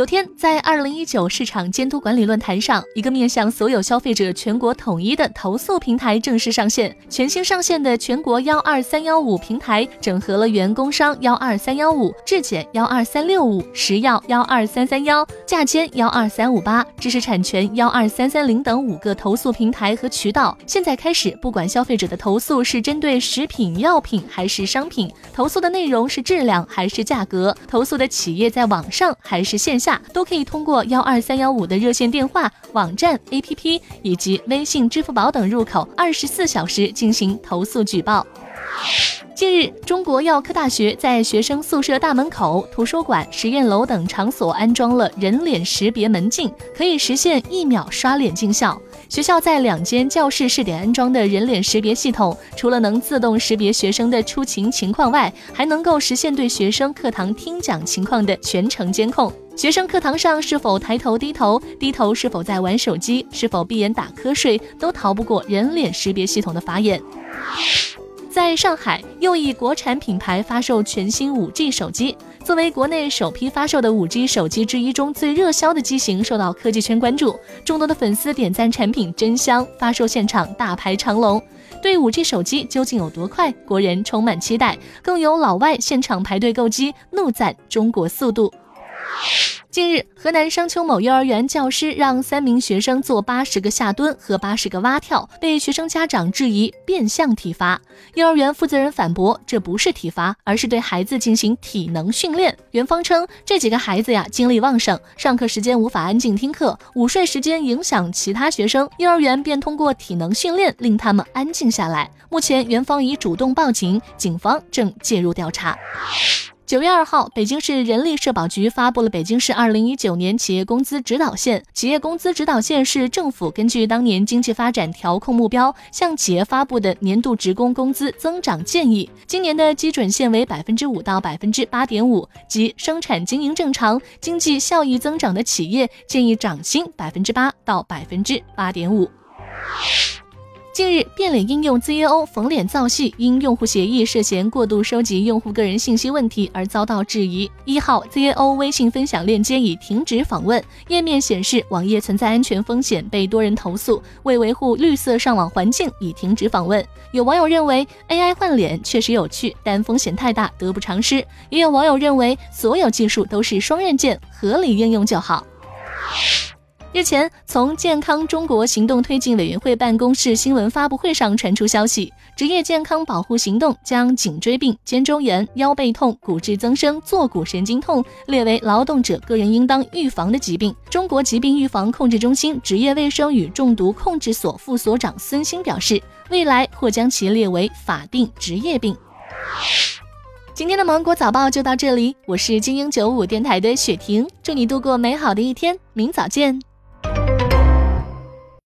昨天在二零一九市场监督管理论坛上，一个面向所有消费者全国统一的投诉平台正式上线。全新上线的全国幺二三幺五平台，整合了原工商幺二三幺五、质检幺二三六五、食药幺二三三幺、价监幺二三五八、知识产权幺二三三零等五个投诉平台和渠道。现在开始，不管消费者的投诉是针对食品药品还是商品，投诉的内容是质量还是价格，投诉的企业在网上还是线下，都可以通过幺二三幺五的热线电话、网站、APP 以及微信、支付宝等入口，二十四小时进行投诉举报。近日，中国药科大学在学生宿舍大门口、图书馆、实验楼等场所安装了人脸识别门禁，可以实现一秒刷脸进校。学校在两间教室试点安装的人脸识别系统，除了能自动识别学生的出勤情况外，还能够实现对学生课堂听讲情况的全程监控。学生课堂上是否抬头低头，低头是否在玩手机，是否闭眼打瞌睡，都逃不过人脸识别系统的法眼。在上海，又一国产品牌发售全新 5G 手机。作为国内首批发售的 5G 手机之一中最热销的机型，受到科技圈关注，众多的粉丝点赞产品真香，发售现场大排长龙。对 5G 手机究竟有多快，国人充满期待，更有老外现场排队购机，怒赞中国速度。近日，河南商丘某幼儿园教师让三名学生做八十个下蹲和八十个蛙跳，被学生家长质疑变相体罚。幼儿园负责人反驳，这不是体罚，而是对孩子进行体能训练。园方称，这几个孩子呀精力旺盛，上课时间无法安静听课，午睡时间影响其他学生，幼儿园便通过体能训练令他们安静下来。目前，园方已主动报警，警方正介入调查。九月二号，北京市人力社保局发布了北京市二零一九年企业工资指导线。企业工资指导线是政府根据当年经济发展调控目标，向企业发布的年度职工工资增长建议。今年的基准线为百分之五到百分之八点五，即生产经营正常、经济效益增长的企业建议涨薪百分之八到百分之八点五。近日，变脸应用 ZAO 缝脸造系因用户协议涉嫌过度收集用户个人信息问题而遭到质疑。一号，ZAO 微信分享链接已停止访问，页面显示网页存在安全风险，被多人投诉。为维护绿色上网环境，已停止访问。有网友认为 AI 换脸确实有趣，但风险太大，得不偿失。也有网友认为所有技术都是双刃剑，合理应用就好。日前，从健康中国行动推进委员会办公室新闻发布会上传出消息，职业健康保护行动将颈椎病、肩周炎、腰背痛、骨质增生、坐骨神经痛列为劳动者个人应当预防的疾病。中国疾病预防控制中心职业卫生与中毒控制所副所长孙兴表示，未来或将其列为法定职业病。今天的芒果早报就到这里，我是精英九五电台的雪婷，祝你度过美好的一天，明早见。